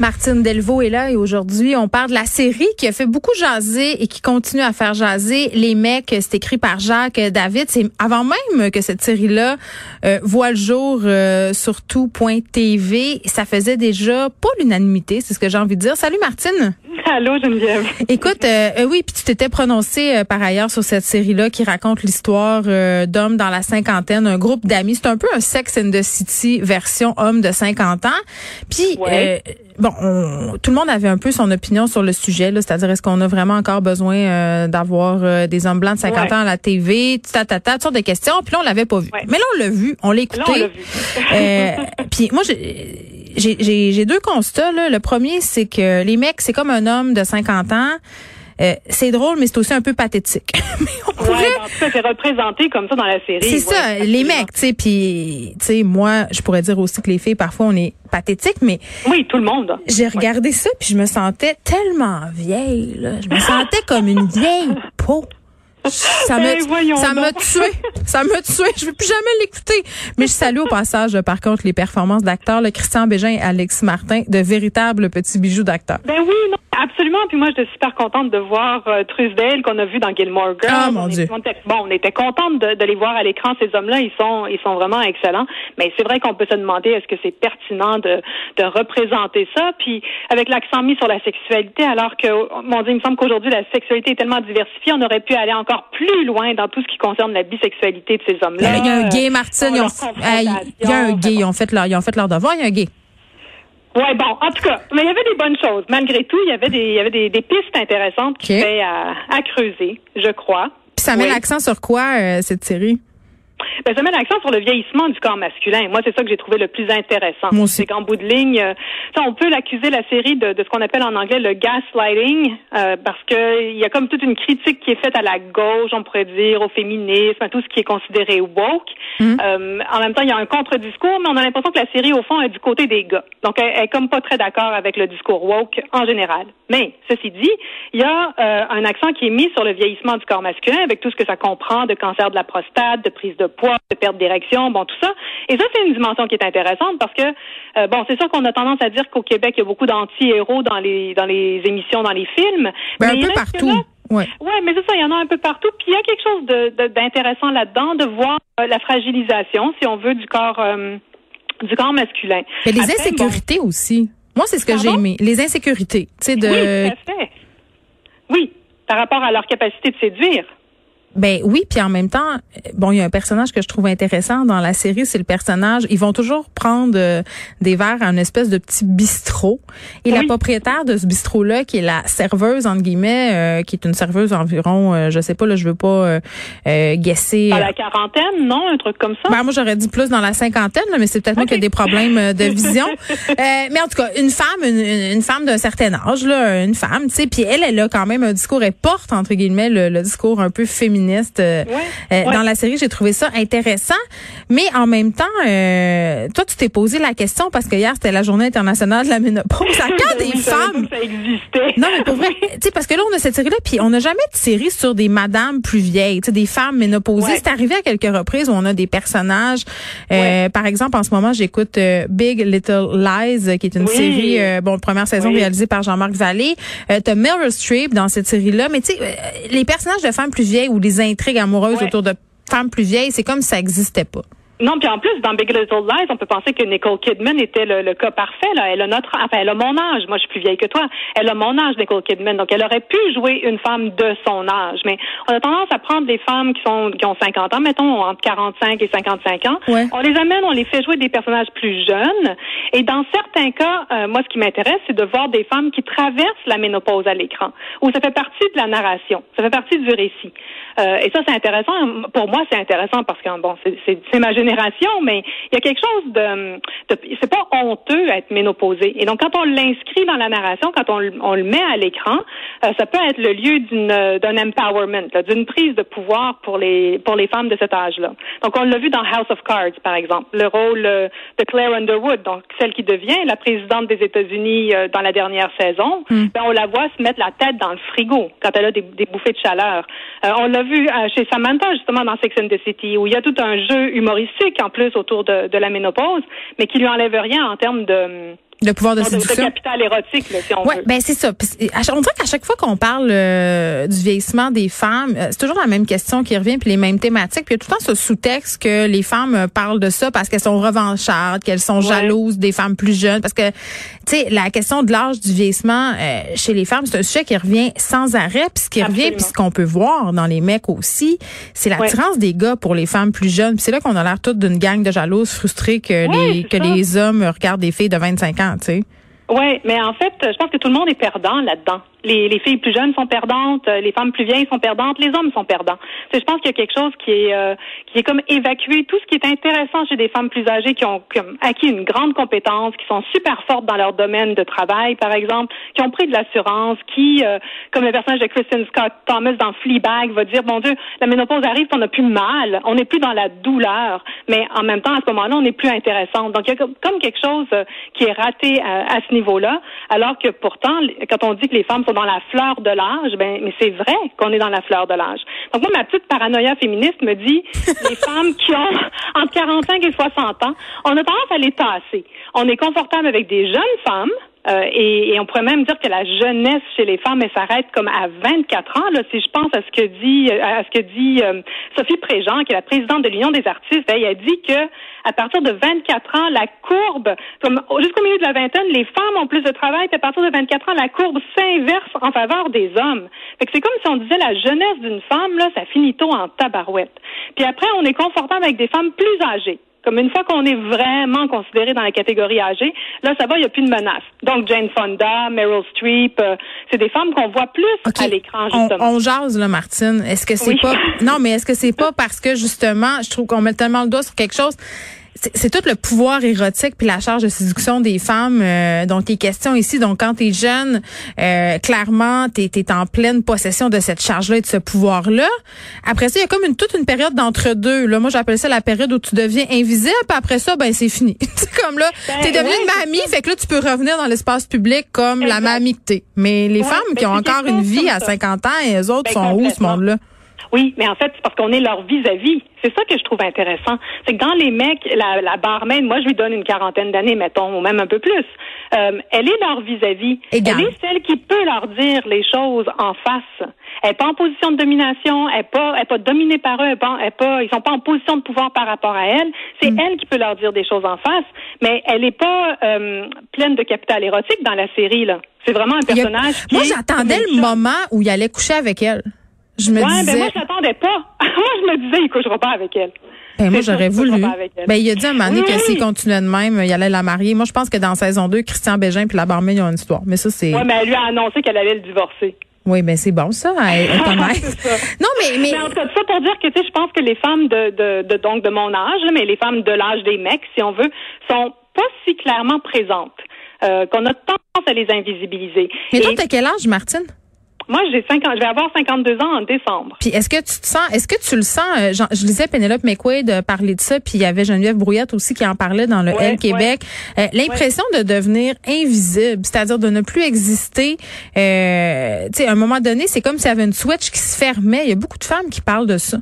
Martine Delvaux est là et aujourd'hui, on parle de la série qui a fait beaucoup jaser et qui continue à faire jaser les mecs. C'est écrit par Jacques David. C'est avant même que cette série-là euh, voit le jour euh, sur tout.tv. Ça faisait déjà pas l'unanimité, c'est ce que j'ai envie de dire. Salut Martine. Allô Geneviève. Écoute, euh, euh, oui, puis tu t'étais prononcé euh, par ailleurs sur cette série-là qui raconte l'histoire d'hommes dans la cinquantaine, un groupe d'amis. C'est un peu un Sex and the City version homme de 50 ans. Puis bon, tout le monde avait un peu son opinion sur le sujet, c'est-à-dire est-ce qu'on a vraiment encore besoin d'avoir des hommes blancs de 50 ans à la TV, ta, ta, toutes sortes de questions. Puis là, on l'avait pas vu. Mais là, on l'a vu, on l'a écouté. puis moi, j'ai j'ai deux constats. Là. Le premier, c'est que les mecs, c'est comme un homme de 50 ans. Euh, c'est drôle, mais c'est aussi un peu pathétique. mais on pourrait... c'est représenté comme ça dans la série. C'est ça, les mecs, tu sais, puis, tu sais, moi, je pourrais dire aussi que les filles, parfois, on est pathétique, mais... Oui, tout le monde. J'ai regardé ça, puis je me sentais tellement vieille, là. Je me sentais comme une vieille peau. Ça m'a ça m'a tué. Ça m'a tué. Je vais plus jamais l'écouter. Mais je salue au passage, par contre, les performances d'acteurs, le Christian Bégin et Alex Martin, de véritables petits bijoux d'acteurs. Ben oui, non, absolument. Puis moi, je suis super contente de voir euh, Trusdale qu'on a vu dans Gilmore Girls. Ah, mon Dieu. bon, on était contente de, de, les voir à l'écran. Ces hommes-là, ils sont, ils sont vraiment excellents. Mais c'est vrai qu'on peut se demander est-ce que c'est pertinent de, de représenter ça? Puis avec l'accent mis sur la sexualité, alors que, mon Dieu, il me semble qu'aujourd'hui, la sexualité est tellement diversifiée, on aurait pu aller encore plus loin dans tout ce qui concerne la bisexualité de ces hommes-là. Il y a un gay, Martine. il y a un gay. Ils ont fait leur, ils ont fait leur devoir. Il y a un gay. Ouais, bon, en tout cas, mais il y avait des bonnes choses. Malgré tout, il y avait des, il y avait des, pistes intéressantes qui étaient à, à, creuser, je crois. Puis ça met l'accent sur quoi, euh, cette série? Ben, ça met l'accent sur le vieillissement du corps masculin. Moi, c'est ça que j'ai trouvé le plus intéressant. C'est qu'en bout de ligne, euh, on peut l'accuser la série de, de ce qu'on appelle en anglais le gaslighting, euh, parce que il y a comme toute une critique qui est faite à la gauche, on pourrait dire, au féminisme, à tout ce qui est considéré woke. Hum. Euh, en même temps, il y a un contre-discours, mais on a l'impression que la série, au fond, est du côté des gars. Donc, elle, est comme pas très d'accord avec le discours woke en général. Mais, ceci dit, il y a euh, un accent qui est mis sur le vieillissement du corps masculin, avec tout ce que ça comprend de cancer de la prostate, de prise de poids, de perte d'érection, bon, tout ça. Et ça, c'est une dimension qui est intéressante parce que, euh, bon, c'est sûr qu'on a tendance à dire qu'au Québec, il y a beaucoup d'anti-héros dans les, dans les émissions, dans les films. Ben, un peu partout. Oui, ouais, mais c'est ça, il y en a un peu partout. Puis il y a quelque chose d'intéressant là-dedans, de voir euh, la fragilisation, si on veut, du corps, euh, du corps masculin. Mais les insécurités aussi. Moi, c'est ce que j'ai aimé. Les insécurités. Tu sais, de... Oui, tout à fait. Oui, par rapport à leur capacité de séduire. Ben oui, puis en même temps, bon, il y a un personnage que je trouve intéressant dans la série, c'est le personnage. Ils vont toujours prendre euh, des verres à une espèce de petit bistrot, et la propriétaire de ce bistrot-là, qui est la serveuse entre guillemets, euh, qui est une serveuse environ, euh, je sais pas là, je veux pas euh, guesser. À la quarantaine, non, un truc comme ça? Ben moi j'aurais dit plus dans la cinquantaine, mais c'est peut-être moi qui ai des problèmes de vision. mais en tout cas, une femme, une, femme d'un certain âge, là, une femme, tu sais, puis elle, elle a quand même un discours, elle porte entre guillemets le, le discours un peu féminin euh, euh, dans la série. J'ai trouvé ça intéressant. Mais en même temps, euh, toi, tu t'es posé la question parce que hier, c'était la journée internationale de la ménopause. À quand des femmes... Ça existait. Non, mais pour vrai, tu sais, parce que là, on a cette série-là, puis on n'a jamais de série sur des madames plus vieilles, tu sais, des femmes ménopausées. C'est arrivé à quelques reprises où on a des personnages. par exemple, en ce moment, j'écoute Big Little Lies, qui est une série, bon, première saison réalisée par Jean-Marc Vallée. T'as Meryl Streep dans cette série-là, mais tu sais, les personnages de femmes plus vieilles ou les intrigues amoureuses autour de femmes plus vieilles, c'est comme si ça n'existait pas. Non, puis en plus, dans Big Little Lies, on peut penser que Nicole Kidman était le, cas parfait. Là. Elle a notre, enfin, elle a mon âge. Moi, je suis plus vieille que toi. Elle a mon âge, Nicole Kidman. Donc, elle aurait pu jouer une femme de son âge. Mais on a tendance à prendre des femmes qui sont qui ont 50 ans, mettons entre 45 et 55 ans. On les amène, on les fait jouer des personnages plus jeunes. Et dans certains cas, euh, moi, ce qui m'intéresse, c'est de voir des femmes qui traversent la ménopause à l'écran, où ça fait partie de la narration, ça fait partie du récit. Euh, et ça, c'est intéressant. Pour moi, c'est intéressant parce que bon, c'est ma génération génération, mais il y a quelque chose de, de c'est pas honteux à être ménopausé. Et donc, quand on l'inscrit dans la narration, quand on, on le met à l'écran, euh, ça peut être le lieu d'une d'un empowerment, d'une prise de pouvoir pour les pour les femmes de cet âge-là. Donc, on l'a vu dans House of Cards, par exemple, le rôle euh, de Claire Underwood, donc celle qui devient la présidente des États-Unis euh, dans la dernière saison. Hmm. Ben, on la voit se mettre la tête dans le frigo quand elle a des, des bouffées de chaleur. on l'a vu chez Samantha justement dans Sex and the City, où il y a tout un jeu humoristique en plus autour de, de la ménopause, mais qui lui enlève rien en termes de le pouvoir de séduction. De capital érotique, là, si on ouais, ben c'est ça. On dirait qu'à chaque fois qu'on parle euh, du vieillissement des femmes, euh, c'est toujours la même question qui revient, puis les mêmes thématiques. Puis il y a tout le temps ce sous-texte que les femmes euh, parlent de ça parce qu'elles sont revanchardes, qu'elles sont jalouses des femmes plus jeunes. Parce que, tu sais, la question de l'âge du vieillissement chez les femmes, c'est un sujet qui revient sans arrêt. Puis ce qui revient, puis ce qu'on peut voir dans les mecs aussi, c'est l'attirance des gars pour les femmes plus jeunes. Puis c'est là qu'on a l'air toutes d'une gang de jalouses frustrées que les que les hommes regardent des filles de 25 ans Oui, mais en fait, je pense que tout le monde est perdant là-dedans les, les, filles plus jeunes sont perdantes, euh, les femmes plus vieilles sont perdantes, les hommes sont perdants. je pense qu'il y a quelque chose qui est euh, qui est comme évacué tout ce qui est intéressant chez des femmes plus âgées qui ont acquis une grande compétence, qui sont super fortes dans leur domaine de travail, par exemple, qui ont pris de l'assurance, qui, euh, comme le personnage de Kristen Scott Thomas dans Fleabag, va dire bon Dieu, la ménopause arrive, on n'a plus mal, on n'est plus dans la douleur, mais en même temps à ce moment-là, on n'est plus intéressante. Donc il y a comme quelque chose qui est raté à, à ce niveau-là, alors que pourtant, quand on dit que les femmes dans la fleur de l'âge, ben, mais c'est vrai qu'on est dans la fleur de l'âge. Donc moi, ma petite paranoïa féministe me dit, les femmes qui ont entre 45 et 60 ans, on a tendance à les tasser. On est confortable avec des jeunes femmes, euh, et, et, on pourrait même dire que la jeunesse chez les femmes s'arrête comme à 24 ans. Là, si je pense à ce que dit euh, à ce que dit euh, Sophie Préjean, qui est la présidente de l'Union des artistes, elle a dit que à partir de 24 ans, la courbe, comme jusqu'au milieu de la vingtaine, les femmes ont plus de travail, puis à partir de 24 ans, la courbe s'inverse en faveur des hommes. Fait que c'est comme si on disait la jeunesse d'une femme, là, ça finit tôt en tabarouette. Puis après, on est confortable avec des femmes plus âgées. Comme une fois qu'on est vraiment considéré dans la catégorie âgée, là, ça va, il n'y a plus de menace. Donc, Jane Fonda, Meryl Streep, euh, c'est des femmes qu'on voit plus à l'écran, justement. On, on, jase, là, Martine. Est-ce que c'est pas... Non, mais est-ce que c'est pas parce que, justement, je trouve qu'on met tellement le doigt sur quelque chose c'est tout le pouvoir érotique puis la charge de séduction des femmes euh, dont il est question ici. Donc, quand tu es jeune, euh, clairement, tu es, en pleine possession de cette charge-là et de ce pouvoir-là. Après ça, il y a comme une toute une période d'entre-deux. Là, moi, j'appelle ça la période où tu deviens invisible. Puis après ça, ben c'est fini. c'est comme là, ben, tu es devenue une mamie, fait que là, tu peux revenir dans l'espace public comme la mamie que t'es. Mais les femmes qui ben, ont encore une vie à 50 ans, et les autres ben, sont où, ce monde-là? Oui, mais en fait, c'est parce qu'on est leur vis-à-vis. C'est ça que je trouve intéressant. C'est que dans les mecs, la, la barmaid, moi, je lui donne une quarantaine d'années, mettons, ou même un peu plus. Euh, elle est leur vis-à-vis. Elle est celle qui peut leur dire les choses en face. Elle n'est pas en position de domination, elle n'est pas, elle est pas dominée par eux, elle est pas, ils sont pas en position de pouvoir par rapport à elle. C'est mm. elle qui peut leur dire des choses en face, mais elle n'est pas euh, pleine de capital érotique dans la série là. C'est vraiment un personnage. Moi, j'attendais le moment où il allait coucher avec elle. Je me ouais, disais. Ben moi, je n'attendais pas. moi, je me disais, il couchera pas avec elle. Ben, moi, j'aurais voulu. Ben, il a dit à un moment donné que s'il continuait de même, il allait la marier. Moi, je pense que dans saison 2, Christian Bégin puis la barmaid, ils ont une histoire. Mais ça, c'est. Oui, mais elle lui a annoncé qu'elle allait le divorcer. Oui, ben c'est bon ça, non, mais, mais... mais en tout cas, ça pour dire que tu sais, je pense que les femmes de, de, de donc de mon âge, mais les femmes de l'âge des mecs, si on veut, sont pas si clairement présentes. Euh, qu'on a tendance à les invisibiliser. Mais toi, t'as quel âge, Martine? Moi, j'ai 50, je vais avoir 52 ans en décembre. Puis est-ce que tu te sens, est-ce que tu le sens, euh, je lisais Penelope McQuaid parler de ça, puis il y avait Geneviève Brouillette aussi qui en parlait dans le L Québec. Euh, l'impression de devenir invisible, c'est-à-dire de ne plus exister. Euh, tu sais, à un moment donné, c'est comme s'il y avait une switch qui se fermait. Il y a beaucoup de femmes qui parlent de ça.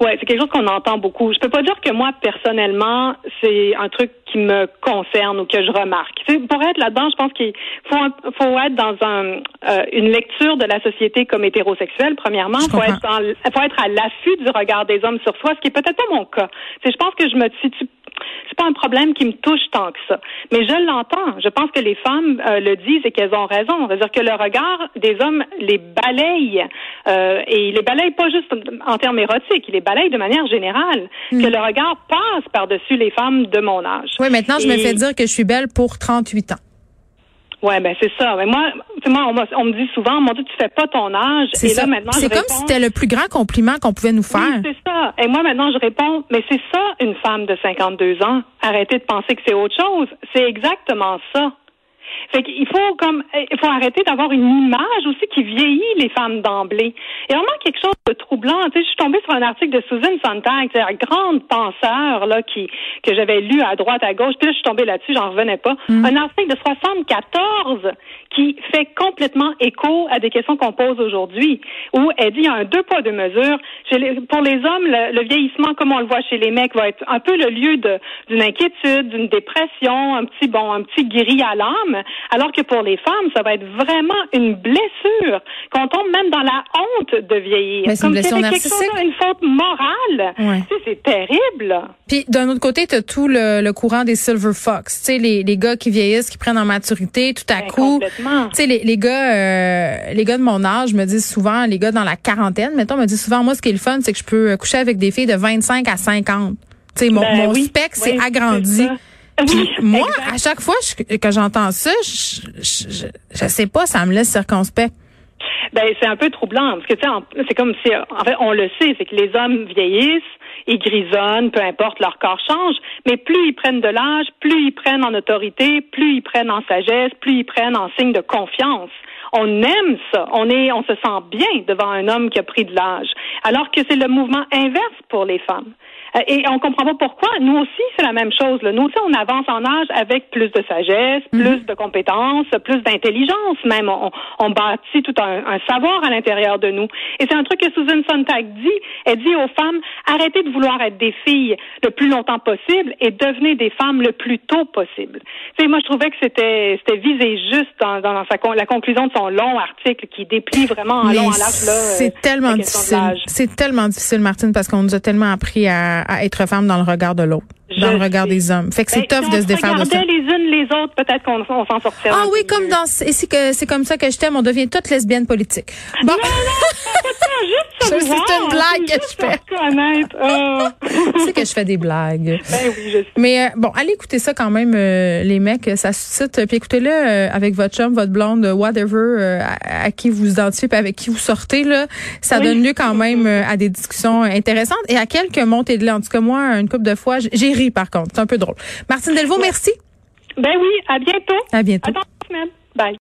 Ouais, c'est quelque chose qu'on entend beaucoup. Je peux pas dire que moi personnellement, c'est un truc qui me concerne ou que je remarque. pour être là-dedans, je pense qu'il faut, faut être dans un, euh, une lecture de la société comme hétérosexuelle. Premièrement, faut être, faut être à l'affût du regard des hommes sur soi, ce qui est peut-être pas mon cas. je pense que je me situe c'est pas un problème qui me touche tant que ça. Mais je l'entends. Je pense que les femmes euh, le disent et qu'elles ont raison. C'est-à-dire que le regard des hommes les balaye euh, et il les balaye pas juste en termes érotiques, il les balaye de manière générale. Hmm. Que le regard passe par-dessus les femmes de mon âge. Oui, maintenant je me fais dire que je suis belle pour 38 ans. Ouais, ben c'est ça. Mais moi, moi on, me dit souvent, mon Dieu, tu fais pas ton âge. C'est ça. C'est comme si c'était le plus grand compliment qu'on pouvait nous faire. Oui, c'est ça. Et moi, maintenant, je réponds, mais c'est ça, une femme de 52 ans. Arrêtez de penser que c'est autre chose. C'est exactement ça. Fait qu'il faut comme il faut arrêter d'avoir une image aussi qui vieillit les femmes d'emblée. Et vraiment quelque chose de troublant. Tu sais, je suis tombée sur un article de Susan Sontag, la grande penseur là qui que j'avais lu à droite à gauche. Puis là, je suis tombée là-dessus, j'en revenais pas. Mm. Un article de 74 qui fait complètement écho à des questions qu'on pose aujourd'hui, où elle dit il y a un deux poids deux mesures. pour les hommes, le, vieillissement, comme on le voit chez les mecs, va être un peu le lieu d'une inquiétude, d'une dépression, un petit bon, un petit gris à l'âme. Alors que pour les femmes, ça va être vraiment une blessure, qu'on tombe même dans la honte de vieillir. Mais Comme si quelque chose, une faute morale. Ouais. Tu sais, c'est terrible. Puis d'un autre côté, tu as tout le, courant des silver fox, tu sais, les, les gars qui vieillissent, qui prennent en maturité, tout à ben, coup. Tu sais, les, les gars, euh, les gars de mon âge me disent souvent, les gars dans la quarantaine, mettons, me disent souvent, moi, ce qui est le fun, c'est que je peux coucher avec des filles de 25 à 50. Tu sais, mon, ben mon spec s'est agrandi moi, à chaque fois que j'entends ça, je, je, je, sais pas, ça me laisse circonspect. Ben, c'est un peu troublant parce que tu sais, c'est comme si, en fait, on le sait, c'est que les hommes vieillissent, ils grisonnent, peu importe, leur corps change, mais plus ils prennent de l'âge, plus ils prennent en autorité, plus ils prennent en sagesse, plus ils prennent en signe de confiance. On aime ça. On est, on se sent bien devant un homme qui a pris de l'âge. Alors que c'est le mouvement inverse pour les femmes. Euh, et on comprend pas pourquoi. Nous aussi, c'est la même chose. Là. Nous aussi, on avance en âge avec plus de sagesse, mhm. plus de compétences, plus d'intelligence même. On, on, bâtit tout un, un savoir à l'intérieur de nous. Et c'est un truc que Susan Sontag dit. Elle dit aux femmes, arrêtez de vouloir être des filles le plus longtemps possible et devenez des femmes le plus tôt possible. Tu sais, moi, je trouvais que c'était c'était visé juste dans, dans sa, la conclusion de son long article qui déplie vraiment en long, en large. C'est tellement difficile. C'est tellement difficile, Martine, parce qu'on nous a tellement appris à à, être femme dans le regard de l'autre, dans le regard des hommes. Fait que c'est ben, tough de se défaire de ça. les unes les autres, peut-être qu'on s'en sortirait. Ah oui, comme dans c'est comme ça que je t'aime, on devient toutes lesbiennes politiques. Bon. Non, non, juste C'est une blague que je fais. Oh. Tu sais que je fais des blagues. Ben oui, je sais. Mais euh, bon, allez écouter ça quand même, euh, les mecs, ça suscite. Puis écoutez-le euh, avec votre chum, votre blonde, whatever, à, qui vous identifiez, puis avec qui vous sortez là, ça donne lieu quand même à des discussions intéressantes et à quelques montées de lait. En tout cas, moi, une couple de fois, j'ai ri par contre. C'est un peu drôle. Martine Delvaux, merci. Ben oui, à bientôt. À bientôt. À Bye.